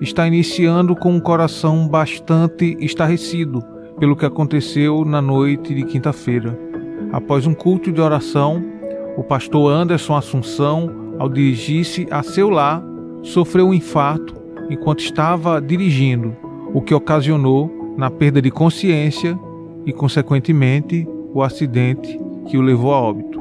está iniciando com um coração bastante estarrecido pelo que aconteceu na noite de quinta-feira. Após um culto de oração, o pastor Anderson Assunção, ao dirigir-se a seu lar, sofreu um infarto enquanto estava dirigindo, o que ocasionou na perda de consciência e, consequentemente, o acidente que o levou a óbito.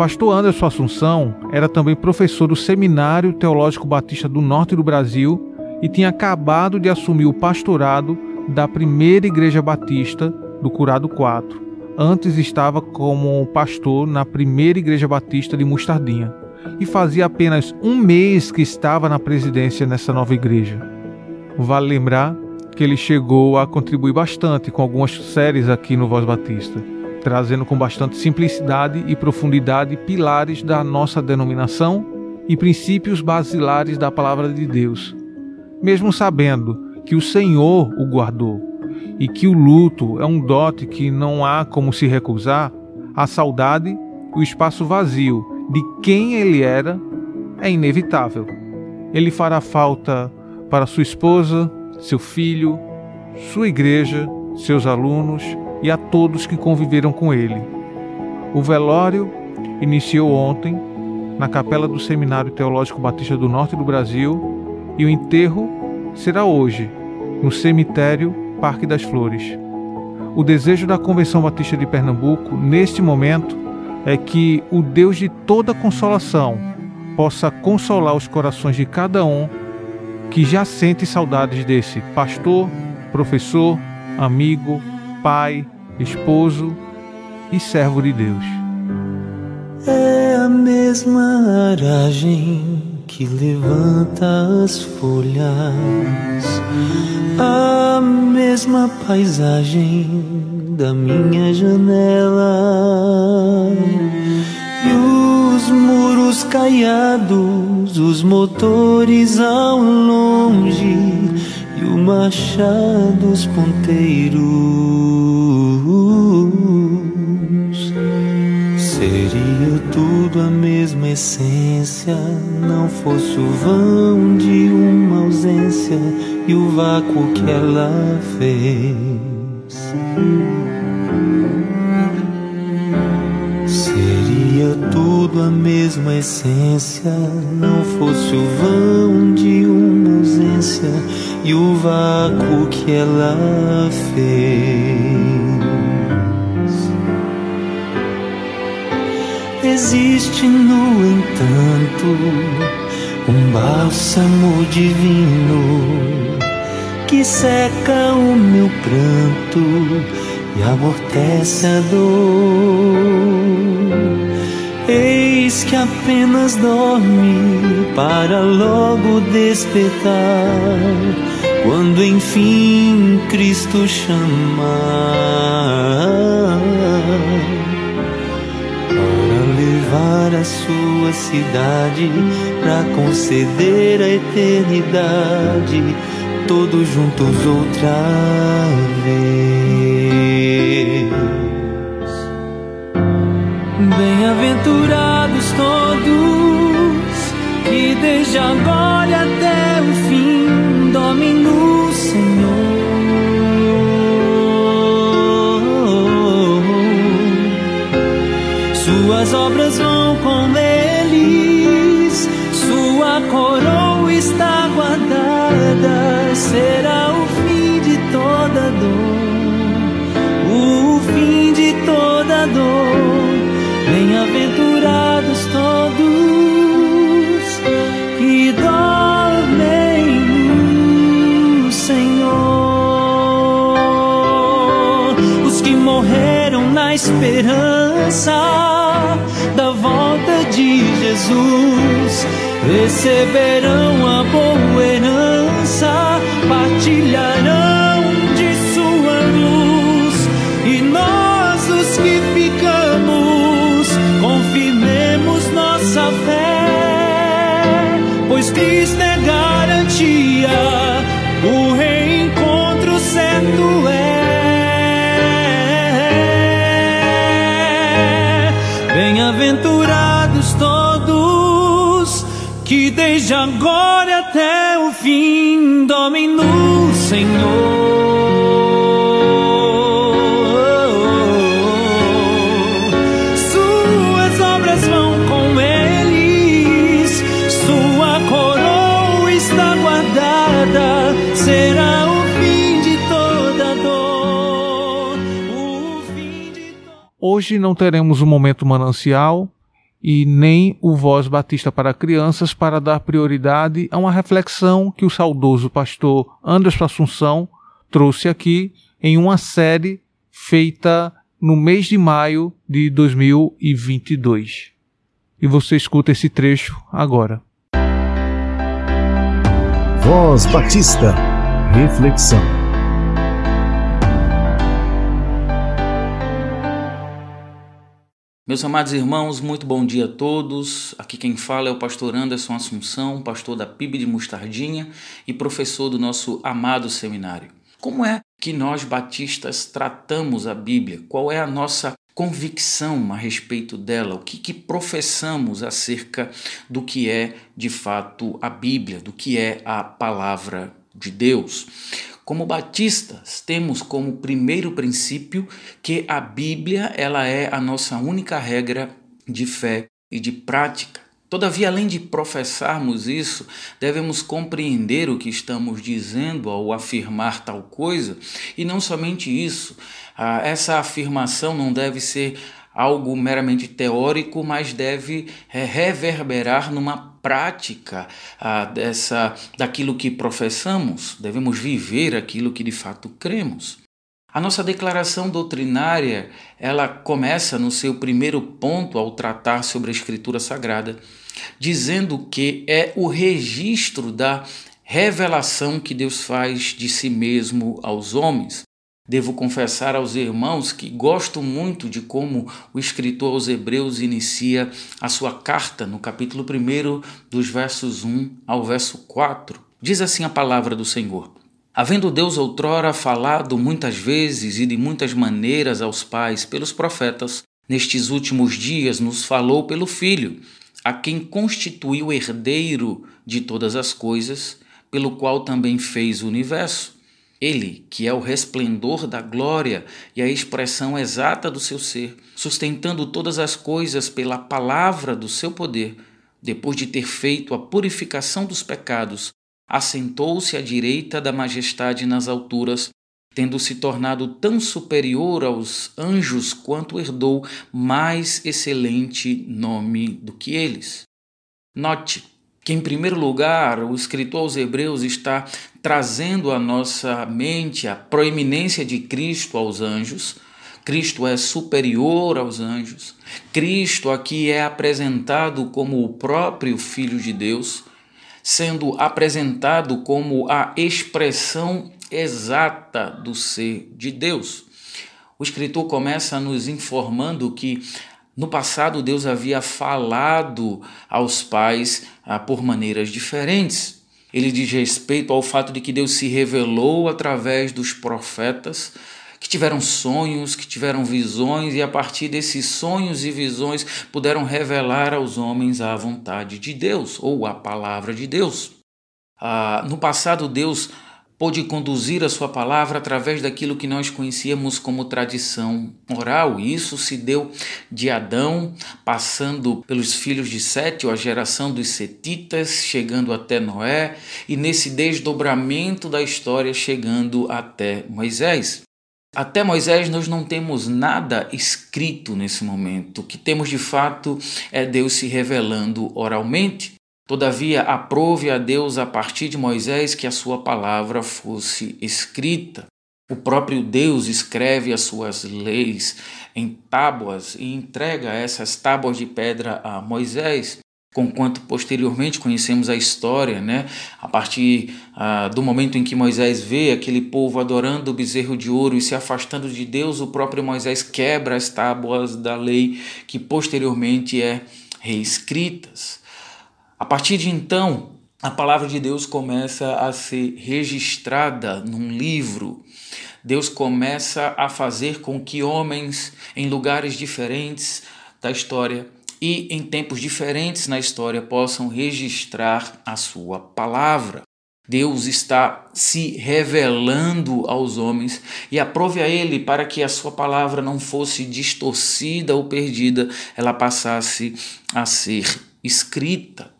Pastor Anderson Assunção era também professor do Seminário Teológico Batista do Norte do Brasil e tinha acabado de assumir o pastorado da primeira Igreja Batista do Curado 4. Antes estava como pastor na primeira Igreja Batista de Mostardinha e fazia apenas um mês que estava na presidência nessa nova igreja. Vale lembrar que ele chegou a contribuir bastante com algumas séries aqui no Voz Batista trazendo com bastante simplicidade e profundidade pilares da nossa denominação e princípios basilares da palavra de Deus, mesmo sabendo que o Senhor o guardou e que o luto é um dote que não há como se recusar, a saudade, o espaço vazio de quem ele era, é inevitável. Ele fará falta para sua esposa, seu filho, sua igreja, seus alunos, e a todos que conviveram com ele. O velório iniciou ontem na capela do Seminário Teológico Batista do Norte do Brasil e o enterro será hoje no cemitério Parque das Flores. O desejo da Convenção Batista de Pernambuco neste momento é que o Deus de toda consolação possa consolar os corações de cada um que já sente saudades desse pastor, professor, amigo, pai, esposo e servo de Deus. É a mesma aragem que levanta as folhas, a mesma paisagem da minha janela. E os muros caiados, os motores ao longe e o machado dos ponteiros. Seria tudo a mesma essência, não fosse o vão de uma ausência e o vácuo que ela fez. Seria tudo a mesma essência, não fosse o vão de uma ausência e o vácuo que ela fez. Existe, no entanto, um bálsamo divino que seca o meu pranto e amortece a dor. Eis que apenas dorme para logo despertar, quando enfim Cristo chamar para levar a sua cidade, para conceder a eternidade, todos juntos outra vez. Bem-aventurados todos que desde agora os que morreram na esperança da volta de Jesus receberão a boa herança, partilharão de sua luz, e nós, os que ficamos, confirmemos nossa fé, pois Cristo é Hoje não teremos o momento manancial e nem o Voz Batista para Crianças para dar prioridade a uma reflexão que o saudoso pastor Anderson Assunção trouxe aqui em uma série feita no mês de maio de 2022. E você escuta esse trecho agora. Voz Batista. Reflexão. Meus amados irmãos, muito bom dia a todos. Aqui quem fala é o pastor Anderson Assunção, pastor da PIB de Mostardinha e professor do nosso amado seminário. Como é que nós batistas tratamos a Bíblia? Qual é a nossa convicção a respeito dela? O que, que professamos acerca do que é de fato a Bíblia, do que é a palavra de Deus? Como batistas, temos como primeiro princípio que a Bíblia ela é a nossa única regra de fé e de prática. Todavia, além de professarmos isso, devemos compreender o que estamos dizendo ao afirmar tal coisa, e não somente isso, ah, essa afirmação não deve ser algo meramente teórico, mas deve é, reverberar numa prática ah, dessa daquilo que professamos. Devemos viver aquilo que de fato cremos. A nossa declaração doutrinária, ela começa no seu primeiro ponto ao tratar sobre a escritura sagrada, dizendo que é o registro da revelação que Deus faz de si mesmo aos homens. Devo confessar aos irmãos que gosto muito de como o escritor aos Hebreus inicia a sua carta no capítulo 1, dos versos 1 ao verso 4. Diz assim a palavra do Senhor: Havendo Deus outrora falado muitas vezes e de muitas maneiras aos pais pelos profetas, nestes últimos dias nos falou pelo Filho, a quem constituiu herdeiro de todas as coisas, pelo qual também fez o universo ele, que é o resplendor da glória e a expressão exata do seu ser, sustentando todas as coisas pela palavra do seu poder, depois de ter feito a purificação dos pecados, assentou-se à direita da majestade nas alturas, tendo se tornado tão superior aos anjos quanto herdou mais excelente nome do que eles. Note que, em primeiro lugar, o escritor aos Hebreus está trazendo à nossa mente a proeminência de Cristo aos anjos. Cristo é superior aos anjos. Cristo aqui é apresentado como o próprio Filho de Deus, sendo apresentado como a expressão exata do ser de Deus. O escritor começa nos informando que no passado, Deus havia falado aos pais ah, por maneiras diferentes. Ele diz respeito ao fato de que Deus se revelou através dos profetas, que tiveram sonhos, que tiveram visões, e a partir desses sonhos e visões puderam revelar aos homens a vontade de Deus ou a palavra de Deus. Ah, no passado, Deus pôde conduzir a sua palavra através daquilo que nós conhecíamos como tradição oral. E isso se deu de Adão, passando pelos filhos de Sete, ou a geração dos Setitas, chegando até Noé, e nesse desdobramento da história chegando até Moisés. Até Moisés nós não temos nada escrito nesse momento. O que temos de fato é Deus se revelando oralmente. Todavia, aprove a Deus a partir de Moisés que a sua palavra fosse escrita. O próprio Deus escreve as suas leis em tábuas e entrega essas tábuas de pedra a Moisés. conquanto posteriormente conhecemos a história, né? A partir ah, do momento em que Moisés vê aquele povo adorando o bezerro de ouro e se afastando de Deus, o próprio Moisés quebra as tábuas da lei que posteriormente é reescritas. A partir de então, a palavra de Deus começa a ser registrada num livro. Deus começa a fazer com que homens em lugares diferentes da história e em tempos diferentes na história possam registrar a sua palavra. Deus está se revelando aos homens e aprove a ele para que a sua palavra não fosse distorcida ou perdida, ela passasse a ser escrita.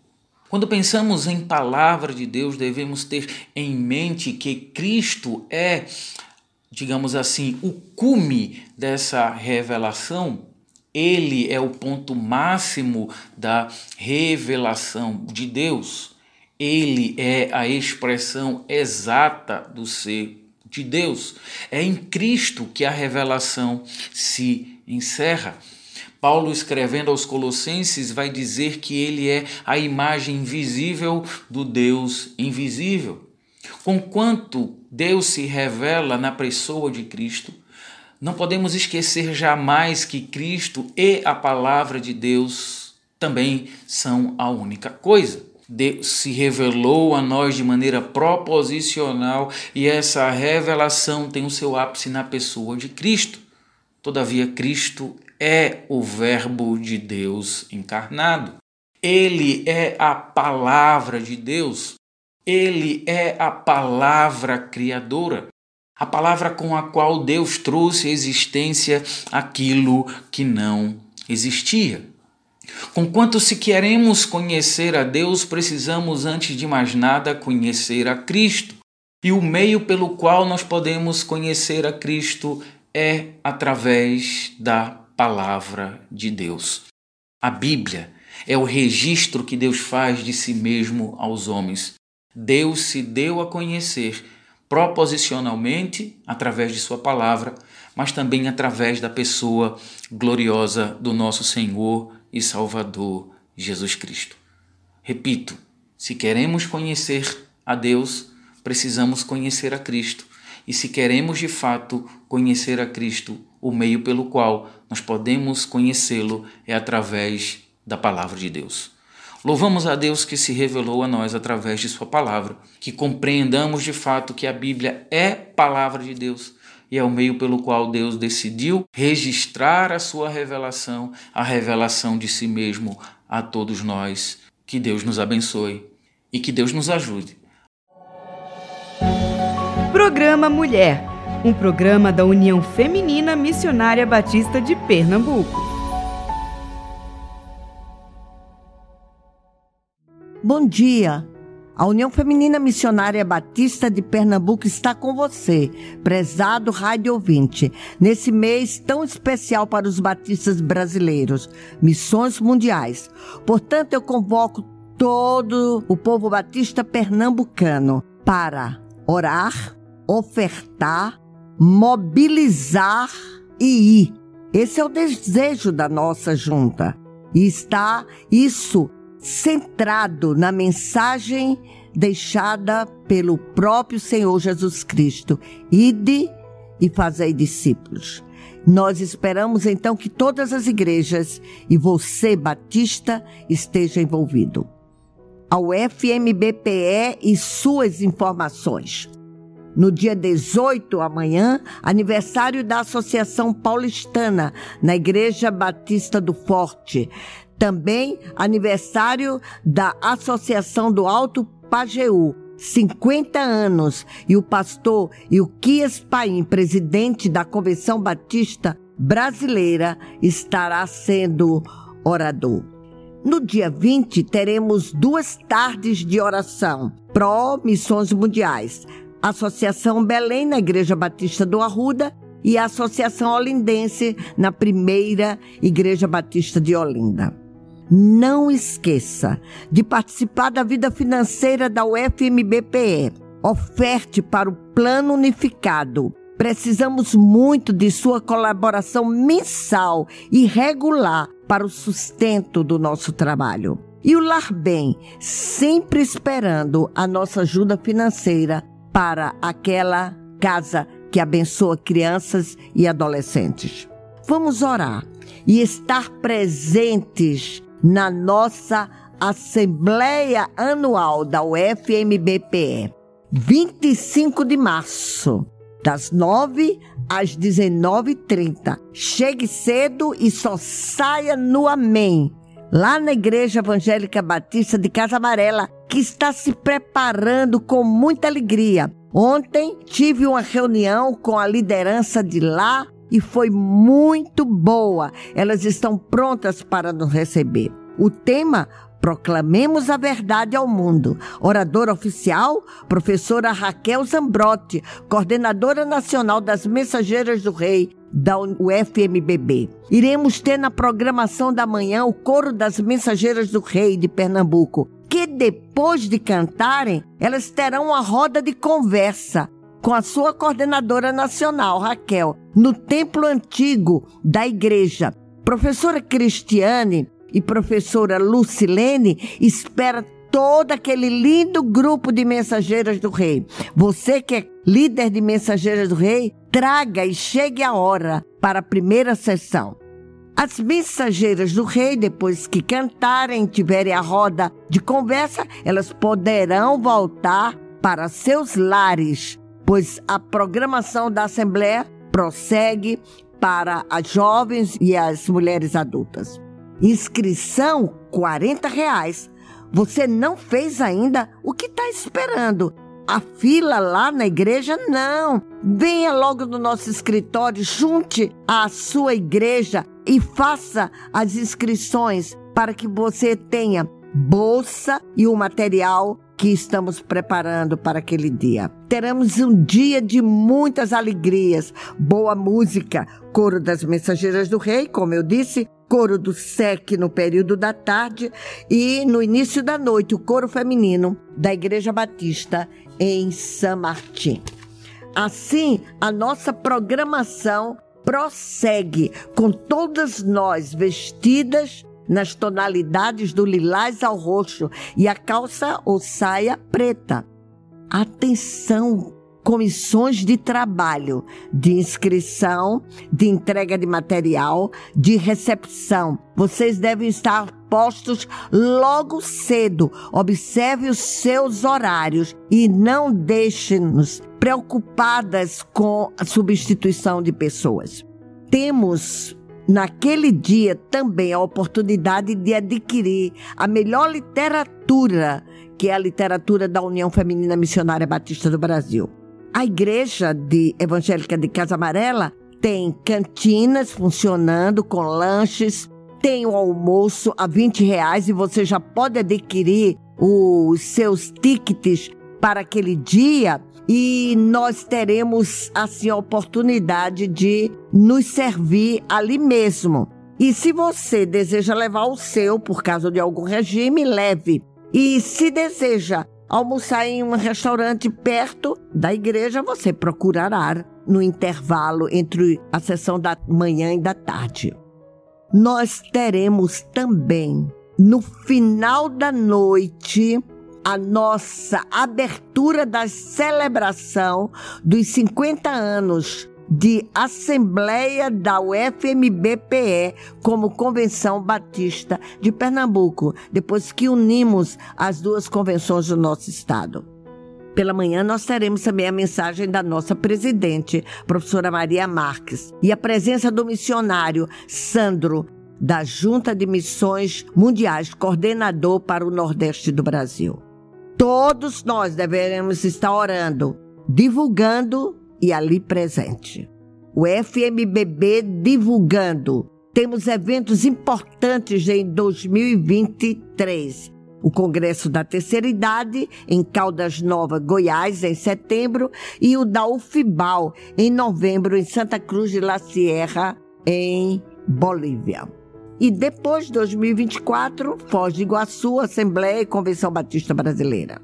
Quando pensamos em palavra de Deus, devemos ter em mente que Cristo é, digamos assim, o cume dessa revelação ele é o ponto máximo da revelação de Deus. Ele é a expressão exata do ser de Deus. É em Cristo que a revelação se encerra. Paulo, escrevendo aos Colossenses, vai dizer que ele é a imagem visível do Deus invisível. Conquanto Deus se revela na pessoa de Cristo, não podemos esquecer jamais que Cristo e a palavra de Deus também são a única coisa. Deus se revelou a nós de maneira proposicional e essa revelação tem o seu ápice na pessoa de Cristo. Todavia, Cristo é o Verbo de Deus encarnado. Ele é a palavra de Deus. Ele é a palavra criadora a palavra com a qual Deus trouxe à existência aquilo que não existia. Conquanto se queremos conhecer a Deus, precisamos, antes de mais nada, conhecer a Cristo. E o meio pelo qual nós podemos conhecer a Cristo é através da palavra de Deus. A Bíblia é o registro que Deus faz de si mesmo aos homens. Deus se deu a conhecer proposicionalmente através de Sua palavra, mas também através da pessoa gloriosa do nosso Senhor e Salvador Jesus Cristo. Repito, se queremos conhecer a Deus, precisamos conhecer a Cristo. E se queremos de fato conhecer a Cristo, o meio pelo qual nós podemos conhecê-lo é através da palavra de Deus. Louvamos a Deus que se revelou a nós através de Sua palavra, que compreendamos de fato que a Bíblia é palavra de Deus e é o meio pelo qual Deus decidiu registrar a Sua revelação, a revelação de si mesmo a todos nós. Que Deus nos abençoe e que Deus nos ajude. Programa Mulher um programa da União Feminina Missionária Batista de Pernambuco. Bom dia! A União Feminina Missionária Batista de Pernambuco está com você, prezado rádio ouvinte, nesse mês tão especial para os batistas brasileiros, Missões Mundiais. Portanto, eu convoco todo o povo batista pernambucano para orar, ofertar, mobilizar e ir. Esse é o desejo da nossa junta. E está isso centrado na mensagem deixada pelo próprio Senhor Jesus Cristo: Ide e fazei discípulos. Nós esperamos então que todas as igrejas e você, Batista, esteja envolvido. Ao FMBPE e suas informações. No dia 18, amanhã, aniversário da Associação Paulistana, na Igreja Batista do Forte. Também aniversário da Associação do Alto Pajeú, 50 anos, e o pastor Ilquias Paim, presidente da Convenção Batista Brasileira, estará sendo orador. No dia 20, teremos duas tardes de oração pró Missões Mundiais. Associação Belém na Igreja Batista do Arruda e a Associação Olindense na primeira Igreja Batista de Olinda. Não esqueça de participar da vida financeira da UFMBPE. Oferte para o Plano Unificado. Precisamos muito de sua colaboração mensal e regular para o sustento do nosso trabalho. E o Lar Bem, sempre esperando a nossa ajuda financeira para aquela casa que abençoa crianças e adolescentes. Vamos orar e estar presentes na nossa Assembleia Anual da UFMBPE, 25 de março, das 9 às 19h30. Chegue cedo e só saia no Amém, lá na Igreja Evangélica Batista de Casa Amarela, que está se preparando com muita alegria. Ontem tive uma reunião com a liderança de lá e foi muito boa. Elas estão prontas para nos receber. O tema Proclamemos a verdade ao mundo. Oradora oficial, professora Raquel Zambrotti, coordenadora nacional das Mensageiras do Rei da UFMBB. Iremos ter na programação da manhã o coro das Mensageiras do Rei de Pernambuco, que depois de cantarem, elas terão uma roda de conversa com a sua coordenadora nacional, Raquel, no templo antigo da igreja. Professora Cristiane e professora Lucilene espera todo aquele lindo grupo de mensageiras do rei. Você que é líder de mensageiras do rei, traga e chegue a hora para a primeira sessão. As mensageiras do rei, depois que cantarem, tiverem a roda de conversa, elas poderão voltar para seus lares, pois a programação da Assembleia prossegue para as jovens e as mulheres adultas. Inscrição R$ reais. Você não fez ainda? O que está esperando? A fila lá na igreja? Não. Venha logo no nosso escritório, junte a sua igreja e faça as inscrições para que você tenha bolsa e o material que estamos preparando para aquele dia. Teremos um dia de muitas alegrias, boa música, coro das mensageiras do rei, como eu disse, coro do SEC no período da tarde e no início da noite o coro feminino da Igreja Batista em São Martim. Assim, a nossa programação prossegue com todas nós vestidas nas tonalidades do lilás ao roxo e a calça ou saia preta. Atenção, comissões de trabalho, de inscrição, de entrega de material, de recepção. Vocês devem estar postos logo cedo. Observe os seus horários e não deixe-nos preocupadas com a substituição de pessoas. Temos naquele dia também a oportunidade de adquirir a melhor literatura, que é a literatura da União Feminina Missionária Batista do Brasil. A igreja de evangélica de Casa Amarela tem cantinas funcionando com lanches, tem o almoço a 20 reais e você já pode adquirir os seus tickets para aquele dia e nós teremos assim a oportunidade de nos servir ali mesmo. E se você deseja levar o seu por causa de algum regime, leve. E se deseja almoçar em um restaurante perto da igreja, você procurará no intervalo entre a sessão da manhã e da tarde. Nós teremos também, no final da noite, a nossa abertura da celebração dos 50 anos de Assembleia da UFMBPE como Convenção Batista de Pernambuco, depois que unimos as duas convenções do nosso estado. Pela manhã nós teremos também a mensagem da nossa presidente, professora Maria Marques, e a presença do missionário Sandro da Junta de Missões Mundiais, coordenador para o Nordeste do Brasil. Todos nós deveremos estar orando, divulgando e ali presente. O FMBB divulgando. Temos eventos importantes em 2023. O Congresso da Terceira Idade, em Caldas Novas, Goiás, em setembro, e o da UFIBAL, em novembro, em Santa Cruz de la Sierra, em Bolívia. E depois de 2024, Foz do Iguaçu, Assembleia e Convenção Batista Brasileira.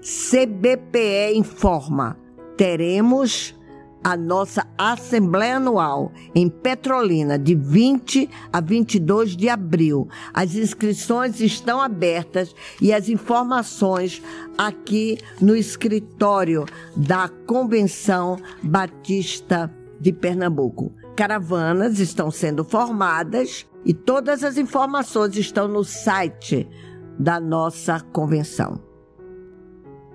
CBPE informa teremos a nossa Assembleia Anual em Petrolina, de 20 a 22 de abril. As inscrições estão abertas e as informações aqui no escritório da Convenção Batista de Pernambuco. Caravanas estão sendo formadas e todas as informações estão no site da nossa convenção.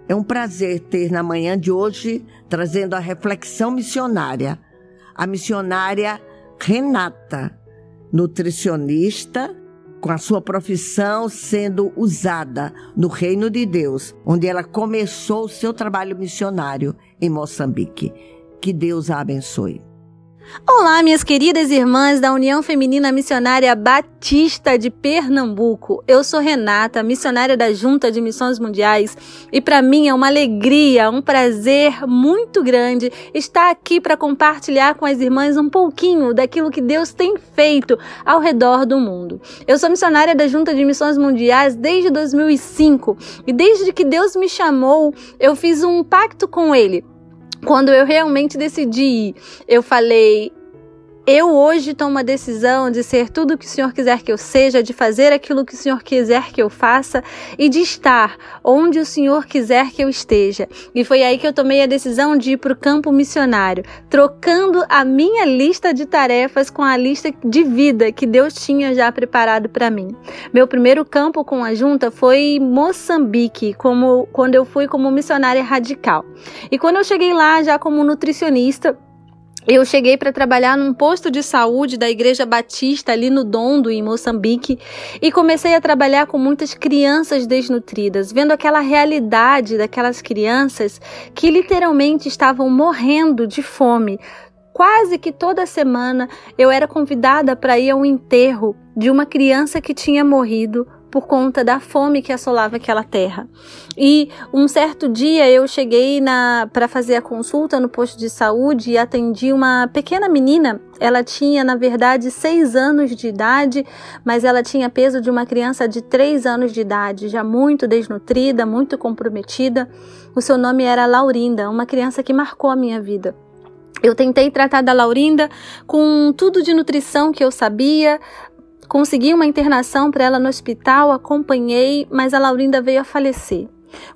É um prazer ter na manhã de hoje trazendo a reflexão missionária, a missionária Renata, nutricionista, com a sua profissão sendo usada no reino de Deus, onde ela começou o seu trabalho missionário em Moçambique. Que Deus a abençoe. Olá, minhas queridas irmãs da União Feminina Missionária Batista de Pernambuco. Eu sou Renata, missionária da Junta de Missões Mundiais, e para mim é uma alegria, um prazer muito grande estar aqui para compartilhar com as irmãs um pouquinho daquilo que Deus tem feito ao redor do mundo. Eu sou missionária da Junta de Missões Mundiais desde 2005 e desde que Deus me chamou, eu fiz um pacto com ele quando eu realmente decidi eu falei: eu hoje tomo a decisão de ser tudo o que o Senhor quiser que eu seja, de fazer aquilo que o Senhor quiser que eu faça e de estar onde o Senhor quiser que eu esteja. E foi aí que eu tomei a decisão de ir para o campo missionário, trocando a minha lista de tarefas com a lista de vida que Deus tinha já preparado para mim. Meu primeiro campo com a junta foi Moçambique, como quando eu fui como missionária radical. E quando eu cheguei lá já como nutricionista, eu cheguei para trabalhar num posto de saúde da Igreja Batista ali no Dondo, em Moçambique, e comecei a trabalhar com muitas crianças desnutridas, vendo aquela realidade daquelas crianças que literalmente estavam morrendo de fome. Quase que toda semana eu era convidada para ir ao enterro de uma criança que tinha morrido por conta da fome que assolava aquela terra. E um certo dia eu cheguei para fazer a consulta no posto de saúde e atendi uma pequena menina. Ela tinha, na verdade, seis anos de idade, mas ela tinha peso de uma criança de três anos de idade, já muito desnutrida, muito comprometida. O seu nome era Laurinda, uma criança que marcou a minha vida. Eu tentei tratar da Laurinda com tudo de nutrição que eu sabia, Consegui uma internação para ela no hospital, acompanhei, mas a Laurinda veio a falecer.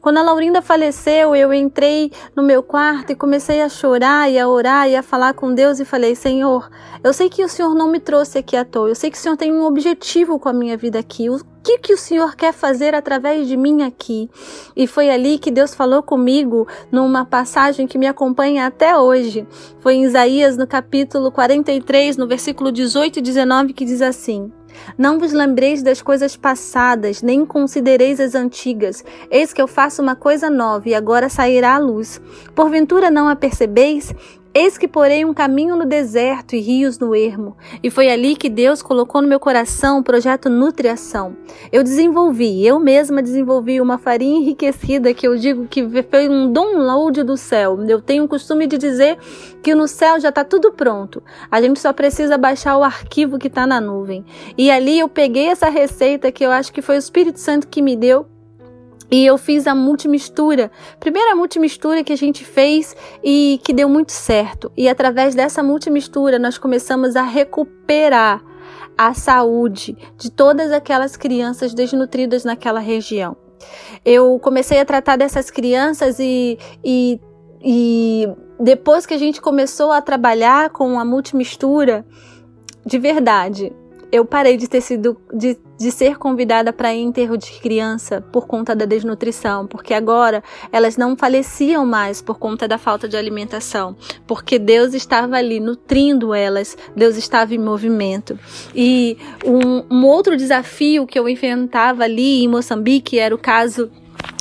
Quando a Laurinda faleceu, eu entrei no meu quarto e comecei a chorar e a orar e a falar com Deus e falei: Senhor, eu sei que o Senhor não me trouxe aqui à toa, eu sei que o Senhor tem um objetivo com a minha vida aqui. Que, que o Senhor quer fazer através de mim aqui? E foi ali que Deus falou comigo numa passagem que me acompanha até hoje. Foi em Isaías, no capítulo 43, no versículo 18 e 19, que diz assim. Não vos lembreis das coisas passadas, nem considereis as antigas. Eis que eu faço uma coisa nova, e agora sairá a luz. Porventura não a percebeis? Eis que porei um caminho no deserto e rios no ermo. E foi ali que Deus colocou no meu coração o projeto Nutriação. Eu desenvolvi, eu mesma desenvolvi uma farinha enriquecida que eu digo que foi um download do céu. Eu tenho o costume de dizer que no céu já está tudo pronto. A gente só precisa baixar o arquivo que está na nuvem. E ali eu peguei essa receita que eu acho que foi o Espírito Santo que me deu e eu fiz a multimistura. Primeira multimistura que a gente fez e que deu muito certo. E através dessa multimistura nós começamos a recuperar a saúde de todas aquelas crianças desnutridas naquela região. Eu comecei a tratar dessas crianças e, e, e depois que a gente começou a trabalhar com a multimistura, de verdade, eu parei de ter sido de, de ser convidada para enterro de criança por conta da desnutrição, porque agora elas não faleciam mais por conta da falta de alimentação, porque Deus estava ali nutrindo elas, Deus estava em movimento. E um, um outro desafio que eu enfrentava ali em Moçambique era o caso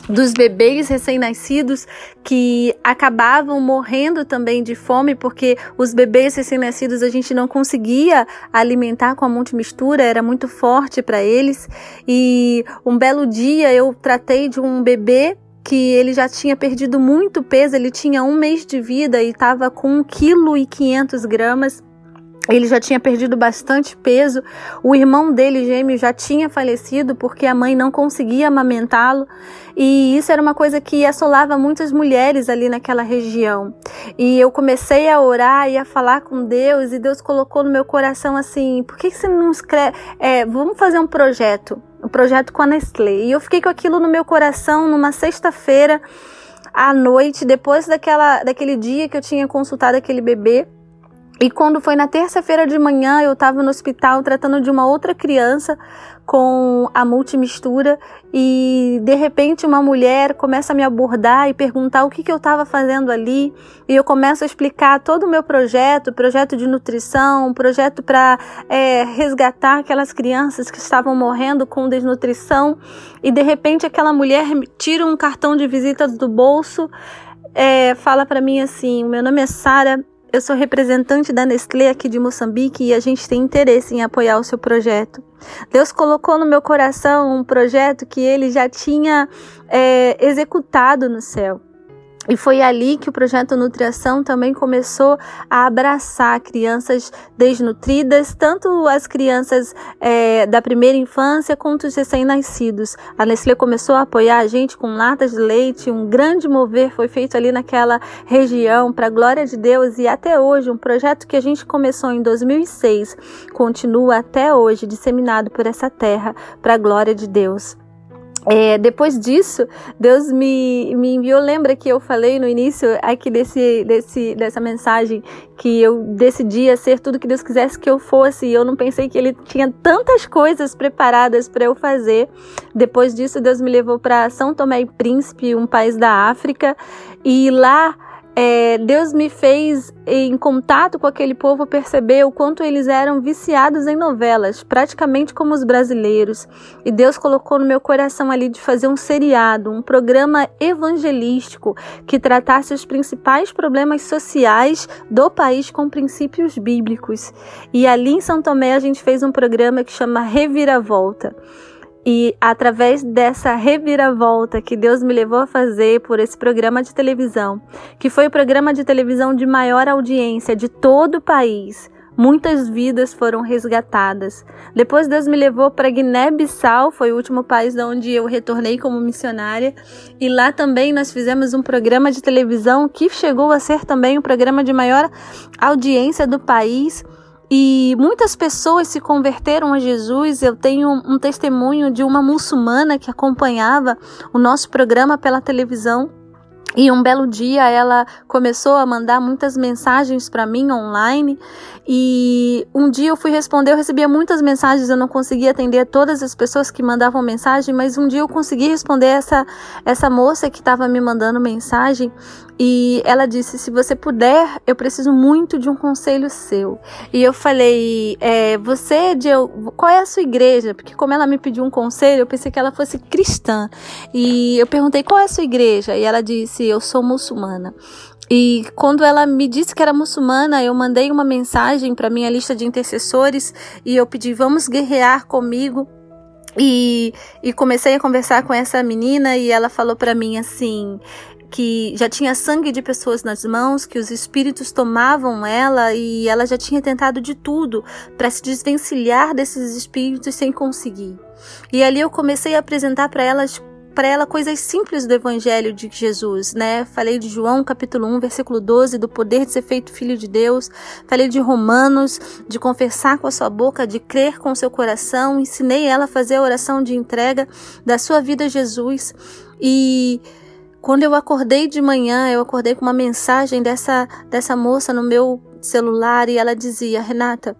dos bebês recém-nascidos que acabavam morrendo também de fome, porque os bebês recém-nascidos a gente não conseguia alimentar com a multimistura, era muito forte para eles. E um belo dia eu tratei de um bebê que ele já tinha perdido muito peso, ele tinha um mês de vida e estava com 1,5 kg ele já tinha perdido bastante peso, o irmão dele, gêmeo, já tinha falecido porque a mãe não conseguia amamentá-lo, e isso era uma coisa que assolava muitas mulheres ali naquela região. E eu comecei a orar e a falar com Deus, e Deus colocou no meu coração assim: por que, você não escreve? É, vamos fazer um projeto, um projeto com a Nestlé. E eu fiquei com aquilo no meu coração numa sexta-feira à noite, depois daquela, daquele dia que eu tinha consultado aquele bebê. E quando foi na terça-feira de manhã, eu estava no hospital tratando de uma outra criança com a multimistura. E de repente uma mulher começa a me abordar e perguntar o que, que eu estava fazendo ali. E eu começo a explicar todo o meu projeto, projeto de nutrição, projeto para é, resgatar aquelas crianças que estavam morrendo com desnutrição. E de repente aquela mulher tira um cartão de visita do bolso, é, fala para mim assim, meu nome é Sara eu sou representante da Nestlé aqui de Moçambique e a gente tem interesse em apoiar o seu projeto. Deus colocou no meu coração um projeto que ele já tinha é, executado no céu. E foi ali que o projeto Nutriação também começou a abraçar crianças desnutridas, tanto as crianças é, da primeira infância quanto os recém-nascidos. A Nestlé começou a apoiar a gente com latas de leite, um grande mover foi feito ali naquela região, para a glória de Deus, e até hoje, um projeto que a gente começou em 2006, continua até hoje disseminado por essa terra, para a glória de Deus. É, depois disso, Deus me, me enviou. Lembra que eu falei no início aqui desse, desse, dessa mensagem que eu decidia ser tudo que Deus quisesse que eu fosse e eu não pensei que Ele tinha tantas coisas preparadas para eu fazer. Depois disso, Deus me levou para São Tomé e Príncipe, um país da África, e lá é, Deus me fez, em contato com aquele povo, perceber o quanto eles eram viciados em novelas, praticamente como os brasileiros. E Deus colocou no meu coração ali de fazer um seriado, um programa evangelístico que tratasse os principais problemas sociais do país com princípios bíblicos. E ali em São Tomé a gente fez um programa que chama Reviravolta. E através dessa reviravolta que Deus me levou a fazer por esse programa de televisão, que foi o programa de televisão de maior audiência de todo o país, muitas vidas foram resgatadas. Depois Deus me levou para Guiné-Bissau, foi o último país de onde eu retornei como missionária, e lá também nós fizemos um programa de televisão que chegou a ser também o programa de maior audiência do país e muitas pessoas se converteram a Jesus. Eu tenho um testemunho de uma muçulmana que acompanhava o nosso programa pela televisão. E um belo dia ela começou a mandar muitas mensagens para mim online. E um dia eu fui responder, eu recebia muitas mensagens, eu não conseguia atender todas as pessoas que mandavam mensagem, mas um dia eu consegui responder essa, essa moça que estava me mandando mensagem. E ela disse: Se você puder, eu preciso muito de um conselho seu. E eu falei: é, Você, é de, qual é a sua igreja? Porque, como ela me pediu um conselho, eu pensei que ela fosse cristã. E eu perguntei: Qual é a sua igreja? E ela disse: Eu sou muçulmana. E quando ela me disse que era muçulmana, eu mandei uma mensagem para minha lista de intercessores e eu pedi: Vamos guerrear comigo. E, e comecei a conversar com essa menina e ela falou para mim assim: que já tinha sangue de pessoas nas mãos, que os espíritos tomavam ela e ela já tinha tentado de tudo para se desvencilhar desses espíritos sem conseguir. E ali eu comecei a apresentar para elas para ela coisas simples do evangelho de Jesus, né? Falei de João, capítulo 1, versículo 12, do poder de ser feito filho de Deus. Falei de Romanos, de confessar com a sua boca, de crer com o seu coração. Ensinei ela a fazer a oração de entrega da sua vida a Jesus. E quando eu acordei de manhã, eu acordei com uma mensagem dessa, dessa moça no meu celular e ela dizia: Renata,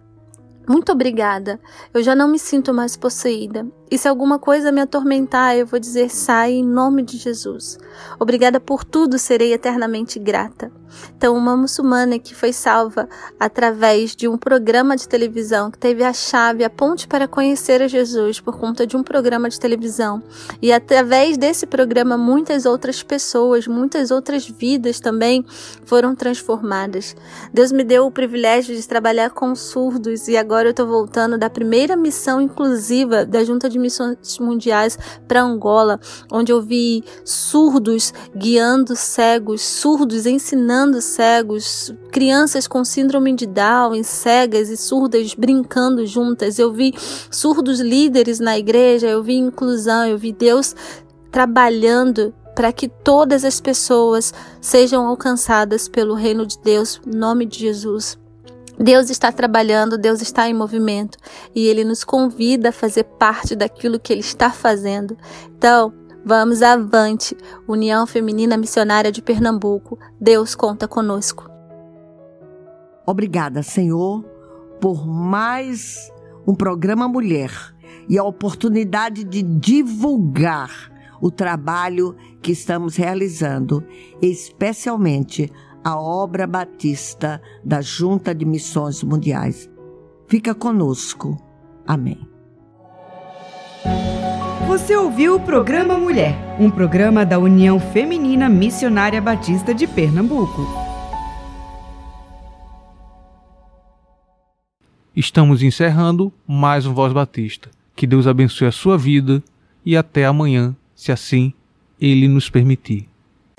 muito obrigada. Eu já não me sinto mais possuída. E se alguma coisa me atormentar, eu vou dizer: sai em nome de Jesus. Obrigada por tudo, serei eternamente grata. Então, uma muçulmana que foi salva através de um programa de televisão, que teve a chave, a ponte para conhecer a Jesus por conta de um programa de televisão. E através desse programa, muitas outras pessoas, muitas outras vidas também foram transformadas. Deus me deu o privilégio de trabalhar com surdos e agora agora eu tô voltando da primeira missão inclusiva da Junta de Missões Mundiais para Angola, onde eu vi surdos guiando cegos, surdos ensinando cegos, crianças com síndrome de Down, cegas e surdas brincando juntas. Eu vi surdos líderes na igreja, eu vi inclusão, eu vi Deus trabalhando para que todas as pessoas sejam alcançadas pelo reino de Deus, em nome de Jesus. Deus está trabalhando, Deus está em movimento e Ele nos convida a fazer parte daquilo que Ele está fazendo. Então, vamos avante, União Feminina Missionária de Pernambuco. Deus conta conosco. Obrigada, Senhor, por mais um programa Mulher e a oportunidade de divulgar o trabalho que estamos realizando, especialmente a obra batista da Junta de Missões Mundiais. Fica conosco. Amém. Você ouviu o programa Mulher, um programa da União Feminina Missionária Batista de Pernambuco. Estamos encerrando mais um Voz Batista. Que Deus abençoe a sua vida e até amanhã, se assim Ele nos permitir.